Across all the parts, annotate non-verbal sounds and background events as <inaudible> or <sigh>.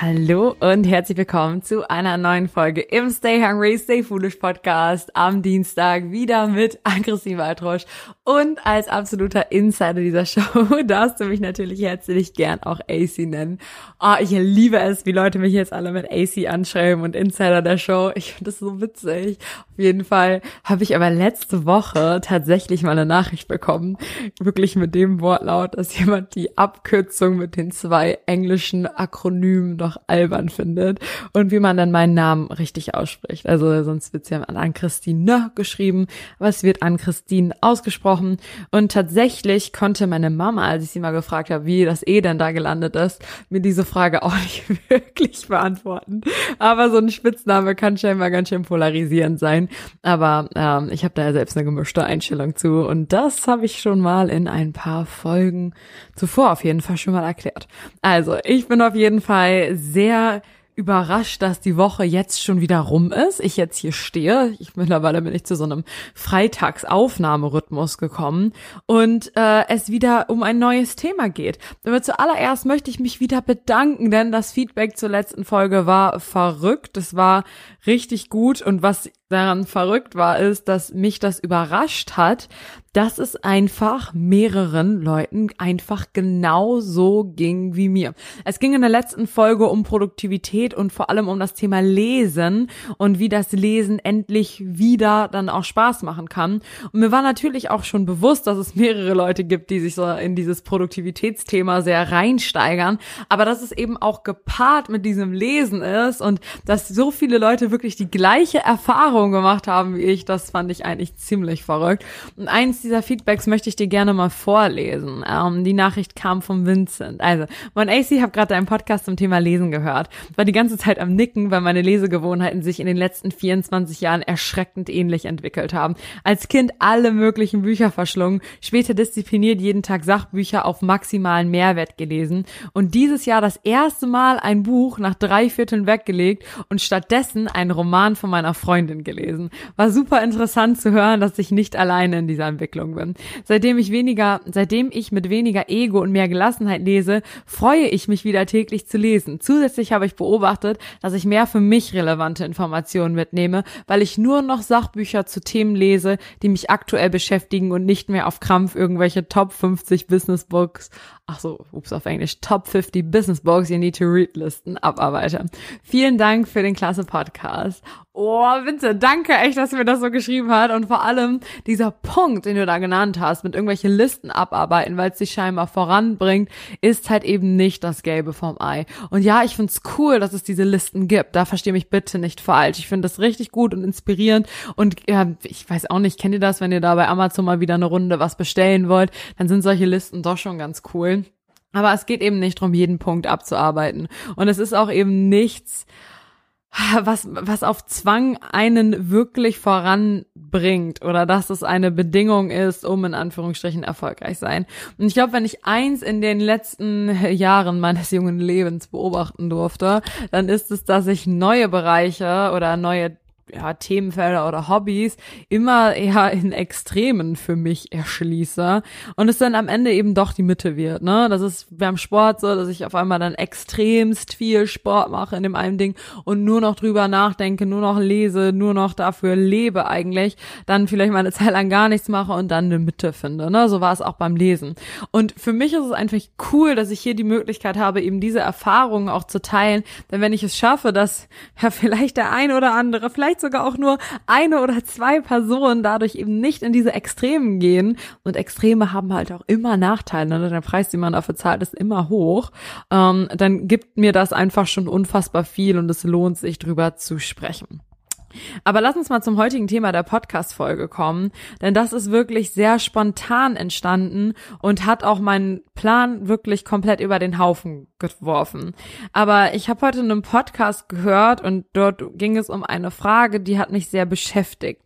Hallo und herzlich willkommen zu einer neuen Folge im Stay Hungry, Stay Foolish Podcast am Dienstag wieder mit Ann-Christine Waldrosch und als absoluter Insider dieser <laughs> Show darfst du mich natürlich herzlich gern auch AC nennen. Oh, ich liebe es, wie Leute mich jetzt alle mit AC anschreiben und Insider der Show. Ich finde das so witzig. Auf jeden Fall habe ich aber letzte Woche tatsächlich mal eine Nachricht bekommen, wirklich mit dem Wortlaut, dass jemand die Abkürzung mit den zwei englischen Akronymen noch albern findet und wie man dann meinen Namen richtig ausspricht. Also sonst wird's ja an Christine geschrieben, aber es wird an Christine ausgesprochen und tatsächlich konnte meine Mama, als ich sie mal gefragt habe, wie das E denn da gelandet ist, mir diese Frage auch <laughs> nicht wirklich beantworten. Aber so ein Spitzname kann scheinbar ganz schön polarisierend sein. Aber ähm, ich habe da ja selbst eine gemischte Einstellung zu und das habe ich schon mal in ein paar Folgen zuvor auf jeden Fall schon mal erklärt. Also ich bin auf jeden Fall sehr überrascht, dass die Woche jetzt schon wieder rum ist. Ich jetzt hier stehe. Ich mittlerweile bin ich zu so einem Freitagsaufnahmerhythmus gekommen und äh, es wieder um ein neues Thema geht. Aber zuallererst möchte ich mich wieder bedanken, denn das Feedback zur letzten Folge war verrückt. Es war richtig gut und was daran verrückt war, ist, dass mich das überrascht hat, dass es einfach mehreren Leuten einfach genau so ging wie mir. Es ging in der letzten Folge um Produktivität und vor allem um das Thema Lesen und wie das Lesen endlich wieder dann auch Spaß machen kann. Und mir war natürlich auch schon bewusst, dass es mehrere Leute gibt, die sich so in dieses Produktivitätsthema sehr reinsteigern, aber dass es eben auch gepaart mit diesem Lesen ist und dass so viele Leute wirklich die gleiche Erfahrung gemacht haben wie ich, das fand ich eigentlich ziemlich verrückt. Und eins dieser Feedbacks möchte ich dir gerne mal vorlesen. Ähm, die Nachricht kam von Vincent. Also, mein AC, habe gerade einen Podcast zum Thema Lesen gehört. War die ganze Zeit am Nicken, weil meine Lesegewohnheiten sich in den letzten 24 Jahren erschreckend ähnlich entwickelt haben. Als Kind alle möglichen Bücher verschlungen, später diszipliniert jeden Tag Sachbücher auf maximalen Mehrwert gelesen und dieses Jahr das erste Mal ein Buch nach drei Vierteln weggelegt und stattdessen einen Roman von meiner Freundin gelesen. War super interessant zu hören, dass ich nicht alleine in dieser Entwicklung bin. Seitdem ich weniger, seitdem ich mit weniger Ego und mehr Gelassenheit lese, freue ich mich wieder täglich zu lesen. Zusätzlich habe ich beobachtet, dass ich mehr für mich relevante Informationen mitnehme, weil ich nur noch Sachbücher zu Themen lese, die mich aktuell beschäftigen und nicht mehr auf Krampf irgendwelche Top 50 Business Books ach so, ups, auf Englisch, Top 50 Business Books You Need to Read Listen abarbeite. Vielen Dank für den klasse Podcast. Oh, Vincent, danke echt, dass du mir das so geschrieben hat und vor allem dieser Punkt, den du da genannt hast, mit irgendwelche Listen abarbeiten, weil es dich scheinbar voranbringt, ist halt eben nicht das Gelbe vom Ei. Und ja, ich find's cool, dass es diese Listen gibt. Da verstehe mich bitte nicht falsch. Ich finde das richtig gut und inspirierend und ja, ich weiß auch nicht, kennt ihr das, wenn ihr da bei Amazon mal wieder eine Runde was bestellen wollt, dann sind solche Listen doch schon ganz cool. Aber es geht eben nicht darum, jeden Punkt abzuarbeiten. Und es ist auch eben nichts, was, was auf Zwang einen wirklich voranbringt oder dass es eine Bedingung ist, um in Anführungsstrichen erfolgreich sein. Und ich glaube, wenn ich eins in den letzten Jahren meines jungen Lebens beobachten durfte, dann ist es, dass ich neue Bereiche oder neue ja, Themenfelder oder Hobbys immer eher in Extremen für mich erschließe und es dann am Ende eben doch die Mitte wird, ne? Das ist beim Sport so, dass ich auf einmal dann extremst viel Sport mache in dem einen Ding und nur noch drüber nachdenke, nur noch lese, nur noch dafür lebe eigentlich, dann vielleicht mal eine Zeit lang gar nichts mache und dann eine Mitte finde, ne? So war es auch beim Lesen. Und für mich ist es einfach cool, dass ich hier die Möglichkeit habe, eben diese Erfahrungen auch zu teilen, denn wenn ich es schaffe, dass <laughs> ja vielleicht der ein oder andere, vielleicht vielleicht sogar auch nur eine oder zwei Personen dadurch eben nicht in diese Extremen gehen. Und Extreme haben halt auch immer Nachteile. Ne? Der Preis, den man dafür zahlt, ist immer hoch. Ähm, dann gibt mir das einfach schon unfassbar viel und es lohnt sich drüber zu sprechen. Aber lass uns mal zum heutigen Thema der Podcast-Folge kommen, denn das ist wirklich sehr spontan entstanden und hat auch meinen Plan wirklich komplett über den Haufen geworfen. Aber ich habe heute einen Podcast gehört und dort ging es um eine Frage, die hat mich sehr beschäftigt.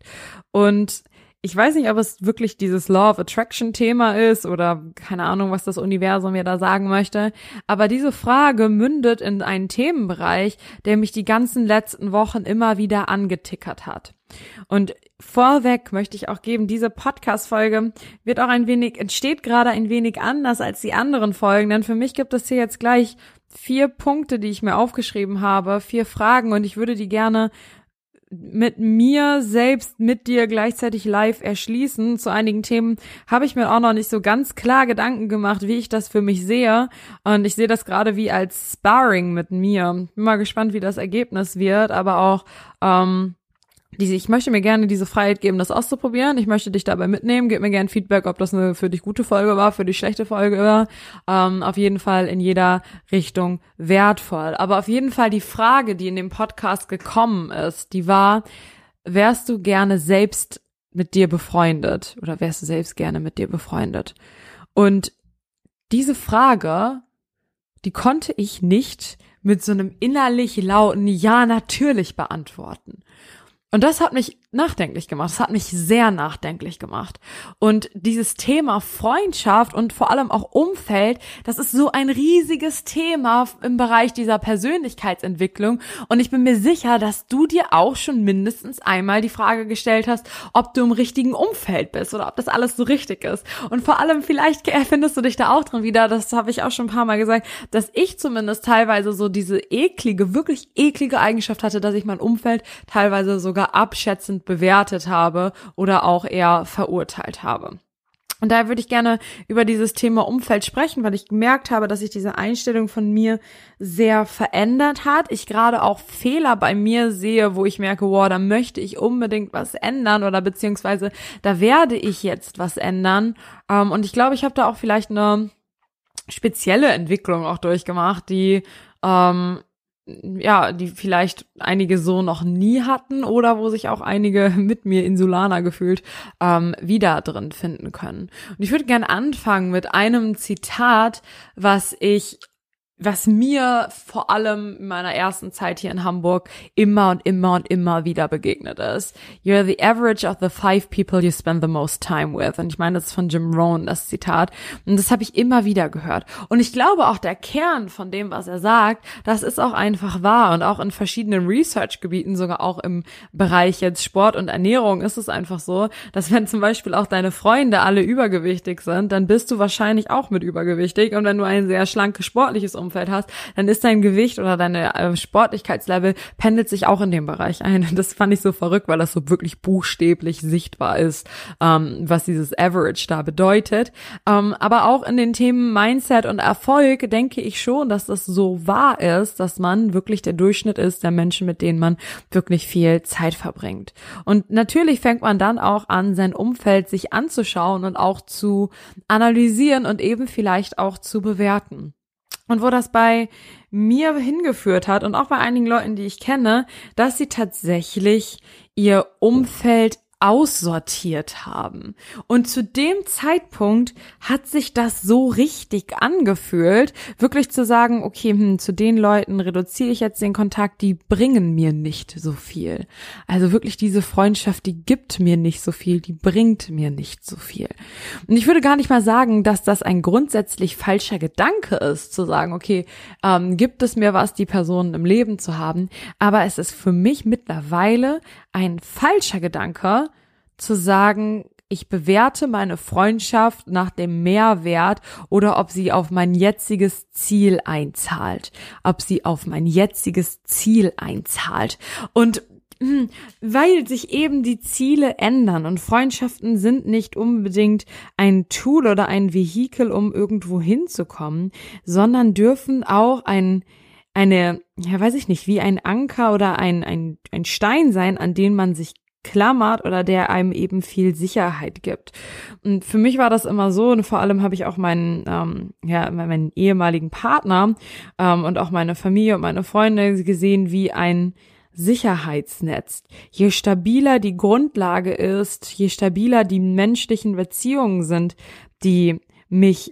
Und ich weiß nicht, ob es wirklich dieses Law of Attraction Thema ist oder keine Ahnung, was das Universum mir da sagen möchte. Aber diese Frage mündet in einen Themenbereich, der mich die ganzen letzten Wochen immer wieder angetickert hat. Und vorweg möchte ich auch geben, diese Podcast-Folge wird auch ein wenig, entsteht gerade ein wenig anders als die anderen Folgen, denn für mich gibt es hier jetzt gleich vier Punkte, die ich mir aufgeschrieben habe, vier Fragen und ich würde die gerne mit mir selbst, mit dir gleichzeitig live erschließen. Zu einigen Themen habe ich mir auch noch nicht so ganz klar Gedanken gemacht, wie ich das für mich sehe. Und ich sehe das gerade wie als Sparring mit mir. Bin mal gespannt, wie das Ergebnis wird, aber auch ähm, diese, ich möchte mir gerne diese Freiheit geben, das auszuprobieren. Ich möchte dich dabei mitnehmen. Gib mir gerne Feedback, ob das eine für dich gute Folge war, für dich schlechte Folge war. Ähm, auf jeden Fall in jeder Richtung wertvoll. Aber auf jeden Fall die Frage, die in dem Podcast gekommen ist, die war, wärst du gerne selbst mit dir befreundet oder wärst du selbst gerne mit dir befreundet? Und diese Frage, die konnte ich nicht mit so einem innerlich lauten Ja natürlich beantworten. Und das hat mich nachdenklich gemacht. Das hat mich sehr nachdenklich gemacht. Und dieses Thema Freundschaft und vor allem auch Umfeld, das ist so ein riesiges Thema im Bereich dieser Persönlichkeitsentwicklung. Und ich bin mir sicher, dass du dir auch schon mindestens einmal die Frage gestellt hast, ob du im richtigen Umfeld bist oder ob das alles so richtig ist. Und vor allem vielleicht findest du dich da auch drin wieder. Das habe ich auch schon ein paar Mal gesagt, dass ich zumindest teilweise so diese eklige, wirklich eklige Eigenschaft hatte, dass ich mein Umfeld teilweise sogar abschätzend abwertend bewertet habe oder auch eher verurteilt habe. Und daher würde ich gerne über dieses Thema Umfeld sprechen, weil ich gemerkt habe, dass sich diese Einstellung von mir sehr verändert hat. Ich gerade auch Fehler bei mir sehe, wo ich merke, wow, da möchte ich unbedingt was ändern oder beziehungsweise da werde ich jetzt was ändern. Ähm, und ich glaube, ich habe da auch vielleicht eine spezielle Entwicklung auch durchgemacht, die ähm, ja, die vielleicht einige so noch nie hatten oder wo sich auch einige <laughs> mit mir Insulaner gefühlt ähm, wieder drin finden können. Und ich würde gerne anfangen mit einem Zitat, was ich was mir vor allem in meiner ersten Zeit hier in Hamburg immer und immer und immer wieder begegnet ist. You're the average of the five people you spend the most time with. Und ich meine, das ist von Jim Rohn, das Zitat. Und das habe ich immer wieder gehört. Und ich glaube auch der Kern von dem, was er sagt, das ist auch einfach wahr. Und auch in verschiedenen Research-Gebieten, sogar auch im Bereich jetzt Sport und Ernährung, ist es einfach so, dass wenn zum Beispiel auch deine Freunde alle übergewichtig sind, dann bist du wahrscheinlich auch mit übergewichtig. Und wenn du ein sehr schlankes sportliches Umfeld hast, dann ist dein Gewicht oder deine äh, Sportlichkeitslevel pendelt sich auch in dem Bereich ein. <laughs> Das fand ich so verrückt, weil das so wirklich buchstäblich sichtbar ist, ähm, was dieses Average da bedeutet. Ähm, aber auch in den Themen Mindset und Erfolg denke ich schon, dass das so wahr ist, dass man wirklich der Durchschnitt ist der Menschen, mit denen man wirklich viel Zeit verbringt. Und natürlich fängt man dann auch an, sein Umfeld sich anzuschauen und auch zu analysieren und eben vielleicht auch zu bewerten. Und wo das bei mir hingeführt hat und auch bei einigen Leuten, die ich kenne, dass sie tatsächlich ihr Umfeld aussortiert haben. Und zu dem Zeitpunkt hat sich das so richtig angefühlt, wirklich zu sagen, okay, hm, zu den Leuten reduziere ich jetzt den Kontakt, die bringen mir nicht so viel. Also wirklich diese Freundschaft, die gibt mir nicht so viel, die bringt mir nicht so viel. Und ich würde gar nicht mal sagen, dass das ein grundsätzlich falscher Gedanke ist, zu sagen, okay, ähm, gibt es mir was, die Personen im Leben zu haben, aber es ist für mich mittlerweile ein falscher Gedanke, zu sagen, ich bewerte meine Freundschaft nach dem Mehrwert oder ob sie auf mein jetziges Ziel einzahlt. Ob sie auf mein jetziges Ziel einzahlt. Und hm, weil sich eben die Ziele ändern und Freundschaften sind nicht unbedingt ein Tool oder ein Vehikel, um irgendwo hinzukommen, sondern dürfen auch ein eine, ja, weiß ich nicht, wie ein Anker oder ein, ein, ein Stein sein, an den man sich klammert oder der einem eben viel Sicherheit gibt. Und für mich war das immer so und vor allem habe ich auch meinen, ähm, ja, meinen ehemaligen Partner ähm, und auch meine Familie und meine Freunde gesehen wie ein Sicherheitsnetz. Je stabiler die Grundlage ist, je stabiler die menschlichen Beziehungen sind, die mich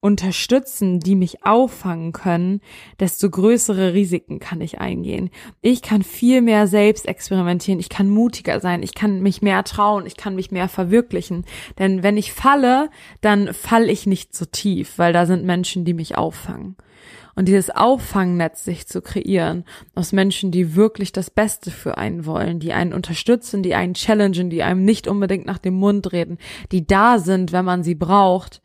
unterstützen, die mich auffangen können, desto größere Risiken kann ich eingehen. Ich kann viel mehr selbst experimentieren, ich kann mutiger sein, ich kann mich mehr trauen, ich kann mich mehr verwirklichen. Denn wenn ich falle, dann falle ich nicht so tief, weil da sind Menschen, die mich auffangen. Und dieses Auffangnetz sich zu kreieren aus Menschen, die wirklich das Beste für einen wollen, die einen unterstützen, die einen challengen, die einem nicht unbedingt nach dem Mund reden, die da sind, wenn man sie braucht,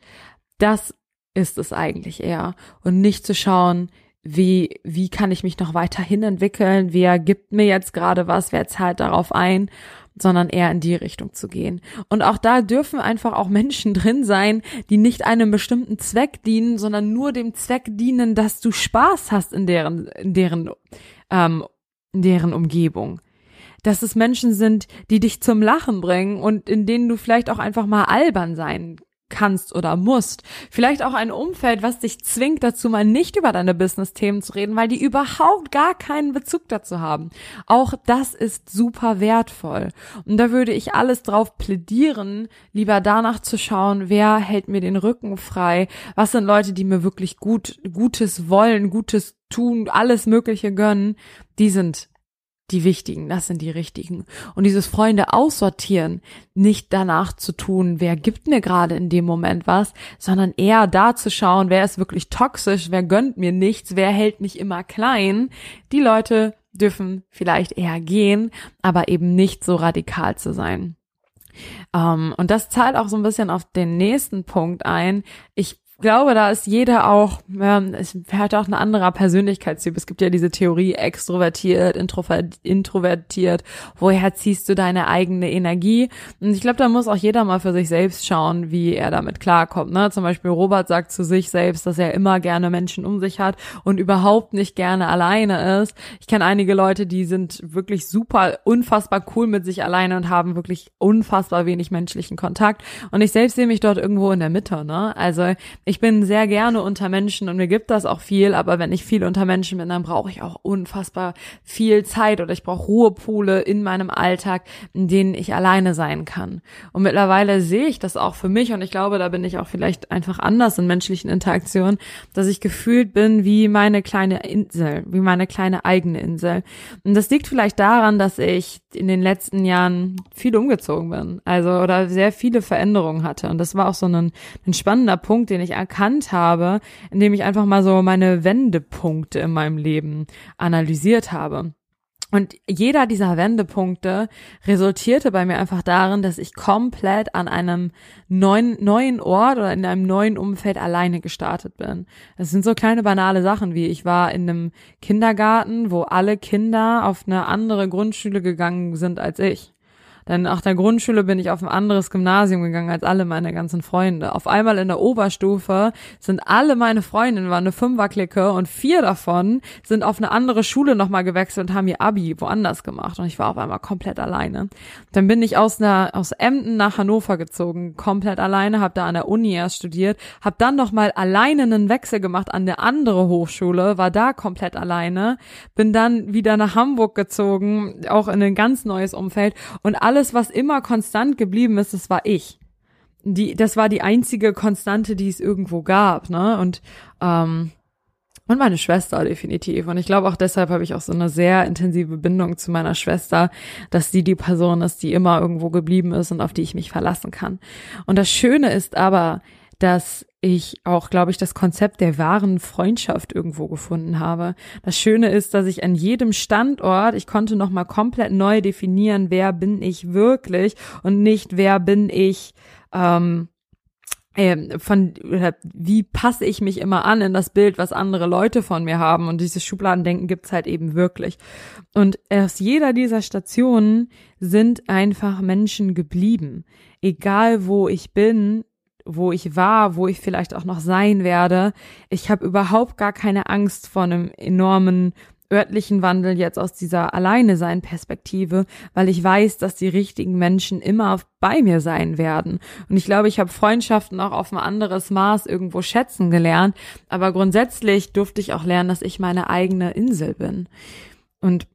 das ist es eigentlich eher. Und nicht zu schauen, wie, wie kann ich mich noch weiterhin entwickeln, wer gibt mir jetzt gerade was, wer zahlt darauf ein, sondern eher in die Richtung zu gehen. Und auch da dürfen einfach auch Menschen <laughs> drin sein, die nicht einem bestimmten Zweck dienen, sondern nur dem Zweck dienen, dass du Spaß hast in deren, in deren, ähm, in deren Umgebung dass es Menschen sind, die dich zum Lachen bringen und in denen du vielleicht auch einfach mal albern sein kannst oder musst. Vielleicht auch ein Umfeld, was dich zwingt dazu, mal nicht über deine Business-Themen zu reden, weil die überhaupt gar keinen Bezug dazu haben. Auch das ist super wertvoll. Und da würde ich alles drauf plädieren, lieber danach zu schauen, wer hält mir den Rücken frei, was sind Leute, die mir wirklich gut, Gutes wollen, Gutes tun, alles Mögliche gönnen, die sind die wichtigen, das sind die richtigen. Und dieses Freunde aussortieren, nicht danach zu tun, wer gibt mir gerade in dem Moment was, sondern eher da zu schauen, wer ist wirklich toxisch, wer gönnt mir nichts, wer hält mich immer klein. Die Leute dürfen vielleicht eher gehen, aber eben nicht so radikal zu sein. Um, ähm, und das zahlt auch so ein bisschen auf den nächsten Punkt ein. Ich glaube, da ist jeder auch, ja, es hat auch ein anderer Persönlichkeitstyp. Es gibt ja diese Theorie extrovertiert, introvertiert. Woher ziehst du deine eigene Energie? Und ich glaube, da muss auch jeder mal für sich selbst schauen, wie er damit klarkommt. Ne? Zum Beispiel Robert sagt zu sich selbst, dass er immer gerne Menschen um sich hat und überhaupt nicht gerne alleine ist. Ich kenne einige Leute, die sind wirklich super, unfassbar cool mit sich alleine und haben wirklich unfassbar wenig menschlichen Kontakt. Und ich selbst sehe mich dort irgendwo in der Mitte. Ne? Also ich bin sehr gerne unter Menschen und mir gibt das auch viel, aber wenn ich viel unter Menschen bin, dann brauche ich auch unfassbar viel Zeit oder ich brauche Ruhepole in meinem Alltag, in denen ich alleine sein kann. Und mittlerweile sehe ich das auch für mich und ich glaube, da bin ich auch vielleicht einfach anders in menschlichen Interaktionen, dass ich gefühlt bin wie meine kleine Insel, wie meine kleine eigene Insel. Und das liegt vielleicht daran, dass ich in den letzten Jahren viel umgezogen bin, also oder sehr viele Veränderungen hatte. Und das war auch so ein, ein spannender Punkt, den ich erkannt habe, indem ich einfach mal so meine Wendepunkte in meinem Leben analysiert habe. Und jeder dieser Wendepunkte resultierte bei mir einfach darin, dass ich komplett an einem neuen, neuen Ort oder in einem neuen Umfeld alleine gestartet bin. Das sind so kleine banale Sachen wie ich war in einem Kindergarten, wo alle Kinder auf eine andere Grundschule gegangen sind als ich. Dann nach der Grundschule bin ich auf ein anderes Gymnasium gegangen als alle meine ganzen Freunde. Auf einmal in der Oberstufe sind alle meine Freundinnen, war eine Fünferklicke und vier davon sind auf eine andere Schule nochmal gewechselt und haben ihr Abi woanders gemacht. Und ich war auf einmal komplett alleine. Dann bin ich aus einer, aus Emden nach Hannover gezogen, komplett alleine, habe da an der Uni erst studiert, habe dann nochmal alleine einen Wechsel gemacht an der andere Hochschule, war da komplett alleine, bin dann wieder nach Hamburg gezogen, auch in ein ganz neues Umfeld und alle alles, was immer konstant geblieben ist, das war ich. Die, das war die einzige Konstante, die es irgendwo gab, ne? Und ähm, und meine Schwester definitiv. Und ich glaube auch deshalb habe ich auch so eine sehr intensive Bindung zu meiner Schwester, dass sie die Person ist, die immer irgendwo geblieben ist und auf die ich mich verlassen kann. Und das Schöne ist aber, dass ich auch, glaube ich, das Konzept der wahren Freundschaft irgendwo gefunden habe. Das Schöne ist, dass ich an jedem Standort, ich konnte noch mal komplett neu definieren, wer bin ich wirklich und nicht wer bin ich ähm, äh, von wie passe ich mich immer an in das Bild, was andere Leute von mir haben und dieses Schubladendenken gibt's halt eben wirklich. Und aus jeder dieser Stationen sind einfach Menschen geblieben. Egal wo ich bin, wo ich war, wo ich vielleicht auch noch sein werde. Ich habe überhaupt gar keine Angst vor einem enormen örtlichen Wandel jetzt aus dieser Alleine sein Perspektive, weil ich weiß, dass die richtigen Menschen immer bei mir sein werden. Und ich glaube, ich habe Freundschaften auch auf ein anderes Maß irgendwo schätzen gelernt, aber grundsätzlich durfte ich auch lernen, dass ich meine eigene Insel bin. Und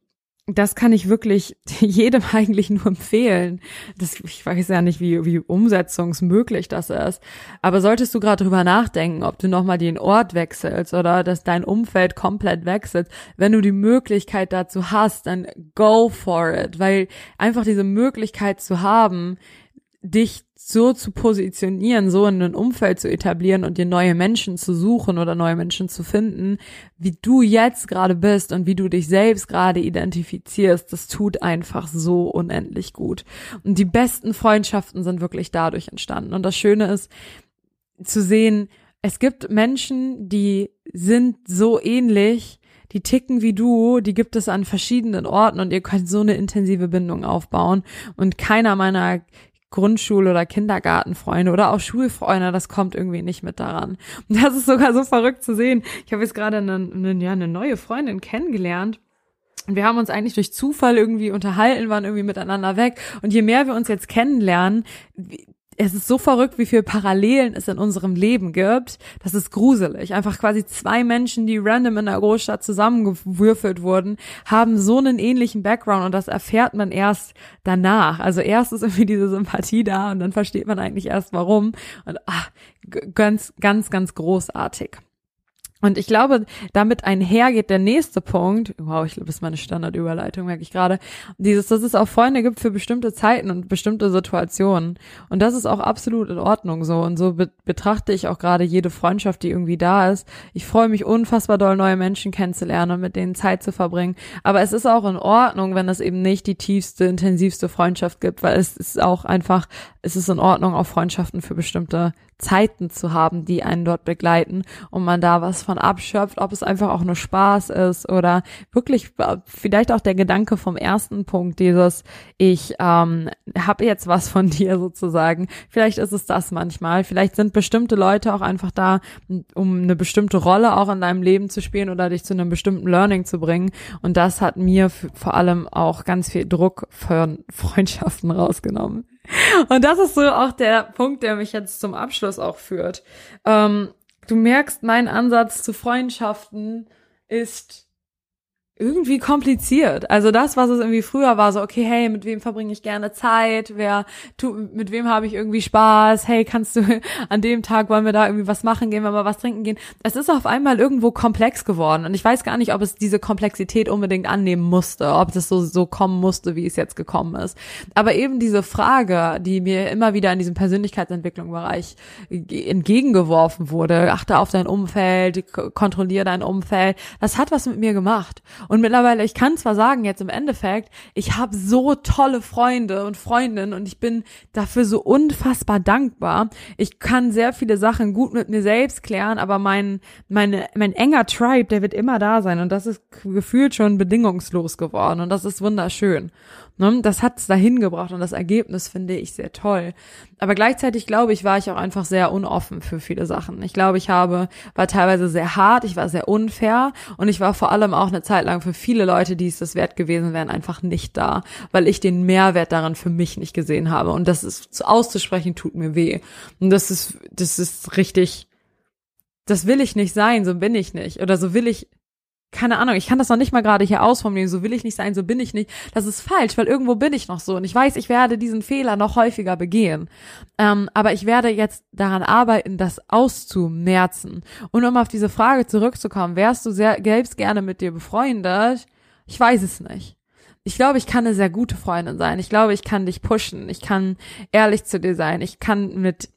das kann ich wirklich <laughs> jedem eigentlich nur empfehlen. Das, ich weiß ja nicht, wie, wie umsetzungsmöglich das ist. Aber solltest du gerade drüber nachdenken, ob du nochmal den Ort wechselst oder dass dein Umfeld komplett wechselt, wenn du die Möglichkeit dazu hast, dann go for it. Weil einfach diese Möglichkeit zu haben, dich so zu positionieren, so in ein Umfeld zu etablieren und dir neue Menschen zu suchen oder neue Menschen zu finden, wie du jetzt gerade bist und wie du dich selbst gerade identifizierst, das tut einfach so unendlich gut. Und die besten Freundschaften sind wirklich dadurch entstanden. Und das Schöne ist zu sehen, es gibt Menschen, die sind so ähnlich, die ticken wie du, die gibt es an verschiedenen Orten und ihr könnt so eine intensive Bindung aufbauen. Und keiner meiner Grundschule- oder Kindergartenfreunde oder auch Schulfreunde, das kommt irgendwie nicht mit daran. Und <laughs> das ist sogar so verrückt zu sehen. Ich habe jetzt gerade eine, eine, ja, eine neue Freundin kennengelernt. Und wir haben uns eigentlich durch Zufall irgendwie unterhalten, waren irgendwie miteinander weg. Und je mehr wir uns jetzt kennenlernen, es ist so verrückt, wie viele Parallelen es in unserem Leben gibt. Das ist gruselig. Einfach quasi zwei Menschen, die random in der Großstadt zusammengewürfelt wurden, haben so einen ähnlichen Background und das erfährt man erst danach. Also erst ist irgendwie diese Sympathie da und dann versteht man eigentlich erst warum. Und ach, ganz, ganz, ganz großartig. Und ich glaube, damit einhergeht der nächste Punkt. Wow, ich glaube, das ist meine Standardüberleitung, merke ich gerade. Dieses, dass es auch Freunde gibt für bestimmte Zeiten und bestimmte Situationen. Und das ist auch absolut in Ordnung so. Und so be betrachte ich auch gerade jede Freundschaft, die irgendwie da ist. Ich freue mich unfassbar doll, neue Menschen kennenzulernen und mit denen Zeit zu verbringen. Aber es ist auch in Ordnung, wenn es eben nicht die tiefste, intensivste Freundschaft gibt, weil es ist auch einfach, es ist in Ordnung, auch Freundschaften für bestimmte Zeiten zu haben, die einen dort begleiten und man da was von abschöpft, ob es einfach auch nur Spaß ist oder wirklich vielleicht auch der Gedanke vom ersten Punkt, dieses ich ähm, habe jetzt was von <laughs> dir sozusagen. Vielleicht ist es das manchmal. Vielleicht sind bestimmte Leute auch einfach da, um eine bestimmte Rolle auch in deinem Leben zu spielen oder dich zu einem bestimmten Learning zu bringen. Und das hat mir vor allem auch ganz viel Druck für <laughs> Freundschaften rausgenommen. Und das ist so auch der Punkt, der mich jetzt zum Abschluss auch führt. Ähm, du merkst, mein Ansatz zu Freundschaften ist irgendwie kompliziert. Also das, was es irgendwie früher war, so okay, hey, mit wem verbringe ich gerne Zeit? Wer tu, mit wem habe ich irgendwie Spaß? Hey, kannst du <laughs> an dem Tag wollen wir da irgendwie was machen, gehen wir mal was trinken gehen? Es ist auf einmal irgendwo komplex geworden und ich weiß gar nicht, ob es diese Komplexität unbedingt annehmen musste, ob das so so kommen musste, wie es jetzt gekommen ist. Aber eben diese Frage, die mir immer wieder in diesem Persönlichkeitsentwicklungsbereich entgegengeworfen wurde, achte auf dein Umfeld, kontrolliere dein Umfeld, das hat was mit mir gemacht. Und mittlerweile, ich kann zwar sagen, jetzt im Endeffekt, ich habe so tolle Freunde und Freundinnen und ich bin dafür so unfassbar dankbar. Ich kann sehr viele Sachen gut mit mir selbst klären, aber mein, meine, mein enger Tribe, der wird immer da sein und das ist gefühlt schon bedingungslos geworden und das ist wunderschön. Ne? Das hat's dahin gebracht und das Ergebnis finde ich sehr toll. Aber gleichzeitig glaube ich, war ich auch einfach sehr unoffen für viele Sachen. Ich glaube, ich habe, war teilweise sehr hart, ich war sehr unfair und ich war vor allem auch eine Zeit lang für viele Leute, die es das wert gewesen wären, einfach nicht da, weil ich den Mehrwert daran für mich nicht gesehen habe. Und das ist auszusprechen, tut mir weh. Und das ist, das ist richtig, das will ich nicht sein, so bin ich nicht. Oder so will ich keine Ahnung, ich kann das noch nicht mal gerade hier ausformulieren, so will ich nicht sein, so bin ich nicht. Das ist falsch, weil irgendwo bin ich noch so und ich weiß, ich werde diesen Fehler noch häufiger begehen. Ähm, aber ich werde jetzt daran arbeiten, das auszumerzen. Und um auf diese Frage zurückzukommen, wärst du sehr, selbst gerne mit dir befreundet? Ich weiß es nicht. Ich glaube, ich kann eine sehr gute Freundin sein. Ich glaube, ich kann dich pushen. Ich kann ehrlich zu dir sein. Ich kann mit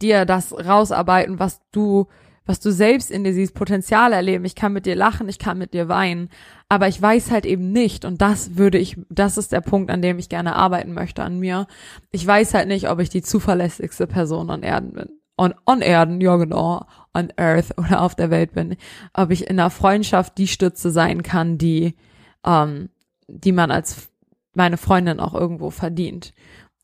dir das rausarbeiten, was du was du selbst in dir siehst, Potenzial erleben. Ich kann mit dir lachen, ich kann mit dir weinen, aber ich weiß halt eben nicht und das würde ich, das ist der Punkt, an dem ich gerne arbeiten möchte an mir. Ich weiß halt nicht, ob ich die zuverlässigste Person an Erden bin. On, on Erden, ja genau, on Earth oder auf der Welt bin. Ob ich in einer Freundschaft die Stütze sein kann, die, ähm, die man als meine Freundin auch irgendwo verdient.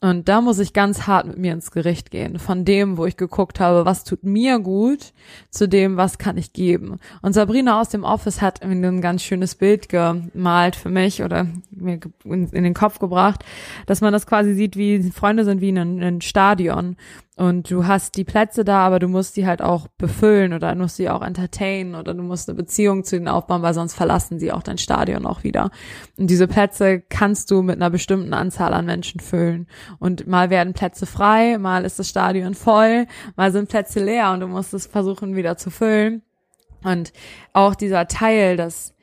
Und da muss ich ganz hart mit mir ins Gericht gehen. Von dem, wo ich geguckt habe, was tut mir gut, zu dem, was kann ich geben. Und Sabrina aus dem Office hat ein ganz schönes Bild gemalt für mich oder mir in, in, den Kopf gebracht, dass man das quasi sieht, wie Freunde sind wie ein, ein Stadion. Und du hast die Plätze da, aber du musst die halt auch befüllen oder du musst sie auch entertainen oder du musst eine Beziehung zu ihnen aufbauen, weil sonst verlassen sie auch dein Stadion auch wieder. Und diese Plätze kannst du mit einer bestimmten Anzahl an Menschen füllen. Und mal werden Plätze frei, mal ist das Stadion voll, mal sind Plätze leer und du musst es versuchen wieder zu füllen. Und auch dieser Teil, dass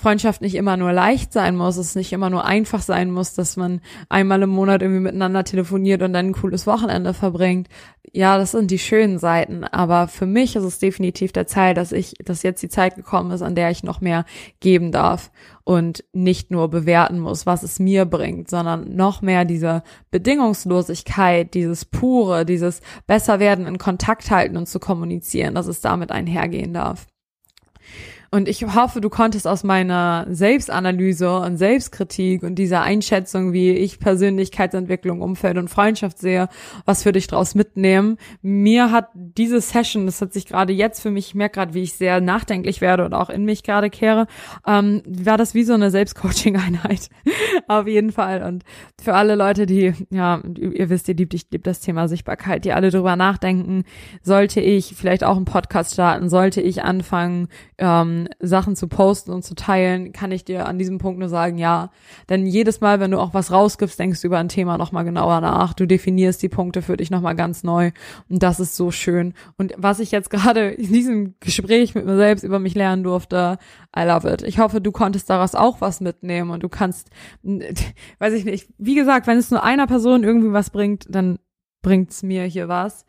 Freundschaft nicht immer nur leicht sein muss, es nicht immer nur einfach sein muss, dass man einmal im Monat irgendwie miteinander telefoniert und dann ein cooles Wochenende verbringt. Ja, das sind die schönen Seiten, aber für mich ist es definitiv der Zeit, dass ich, dass jetzt die Zeit gekommen ist, an der ich noch mehr geben darf und nicht nur bewerten muss, was es mir bringt, sondern noch mehr diese Bedingungslosigkeit, dieses pure, dieses besser werden, in Kontakt halten und zu kommunizieren, dass es damit einhergehen darf. Und ich hoffe, du konntest aus meiner Selbstanalyse und Selbstkritik und dieser Einschätzung, wie ich Persönlichkeitsentwicklung, Umfeld und Freundschaft sehe, was für dich draus mitnehmen. Mir hat diese Session, das hat sich gerade jetzt für mich, ich merke gerade, wie ich sehr nachdenklich werde und auch in mich gerade kehre, ähm, war das wie so eine Selbstcoaching-Einheit. <laughs> Auf jeden Fall. Und für alle Leute, die, ja, ihr wisst, ihr liebt, ich liebe das Thema Sichtbarkeit, die alle drüber nachdenken, sollte ich vielleicht auch einen Podcast starten, sollte ich anfangen, ähm, Sachen zu posten und zu teilen, kann ich dir an diesem Punkt nur sagen, ja. Denn jedes Mal, wenn du auch was rausgibst, denkst du über ein Thema nochmal genauer nach. Du definierst die Punkte für dich nochmal ganz neu. Und das ist so schön. Und was ich jetzt <laughs> gerade in diesem Gespräch mit mir selbst über mich lernen durfte, I love it. Ich hoffe, du konntest daraus auch was mitnehmen und du kannst, <laughs> weiß ich nicht, wie gesagt, wenn es nur einer Person irgendwie was bringt, dann bringt's mir hier was.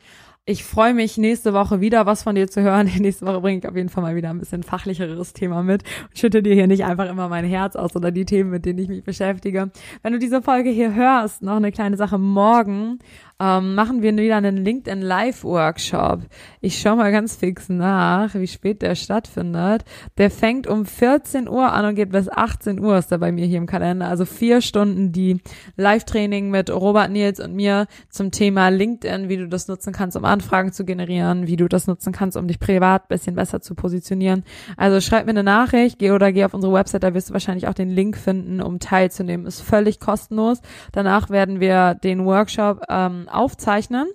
Ich freue mich nächste Woche wieder was von dir zu hören. <laughs> Nächste Woche bringe ich auf jeden Fall mal wieder ein bisschen fachlicheres Thema mit und schütte dir hier nicht einfach immer mein Herz aus oder die Themen, mit denen ich mich beschäftige. Wenn du diese Folge hier hörst, noch eine kleine Sache morgen ähm, machen wir wieder einen LinkedIn Live Workshop. Ich schaue mal ganz fix nach, wie spät der stattfindet. Der fängt um 14 Uhr an und geht bis 18 Uhr ist da bei mir hier im Kalender. Also vier Stunden die Live-Training mit Robert Nils und mir zum Thema LinkedIn, wie du das nutzen kannst, um Anfragen zu generieren, wie du das nutzen kannst, um dich privat bisschen besser zu positionieren. Also schreib mir eine Nachricht, geh oder geh auf unsere Website, da wirst du wahrscheinlich auch den Link finden, um teilzunehmen. Ist völlig kostenlos. Danach werden wir den Workshop ähm, aufzeichnen.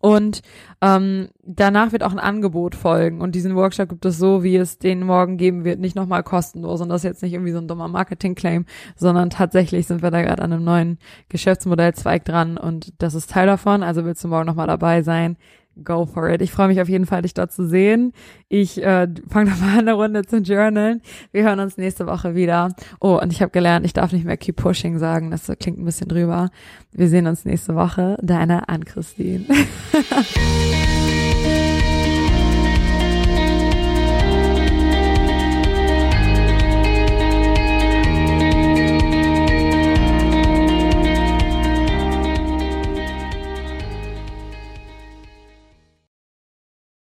Und ähm, danach wird auch ein Angebot folgen. Und diesen Workshop gibt es so, wie es den morgen geben wird, nicht nochmal kostenlos. Und das ist jetzt nicht irgendwie so ein dummer Marketing-Claim, sondern tatsächlich sind wir da gerade an einem neuen Geschäftsmodellzweig dran und das ist Teil davon. Also willst du morgen nochmal dabei sein? Go for it. Ich freue mich auf jeden Fall, dich dort zu sehen. Ich äh, fange nochmal eine Runde zu journalen. Wir hören uns nächste Woche wieder. Oh, und ich habe gelernt, ich darf nicht mehr keep pushing sagen. Das klingt ein bisschen drüber. Wir sehen uns nächste Woche. Deine Ann-Christine. <laughs>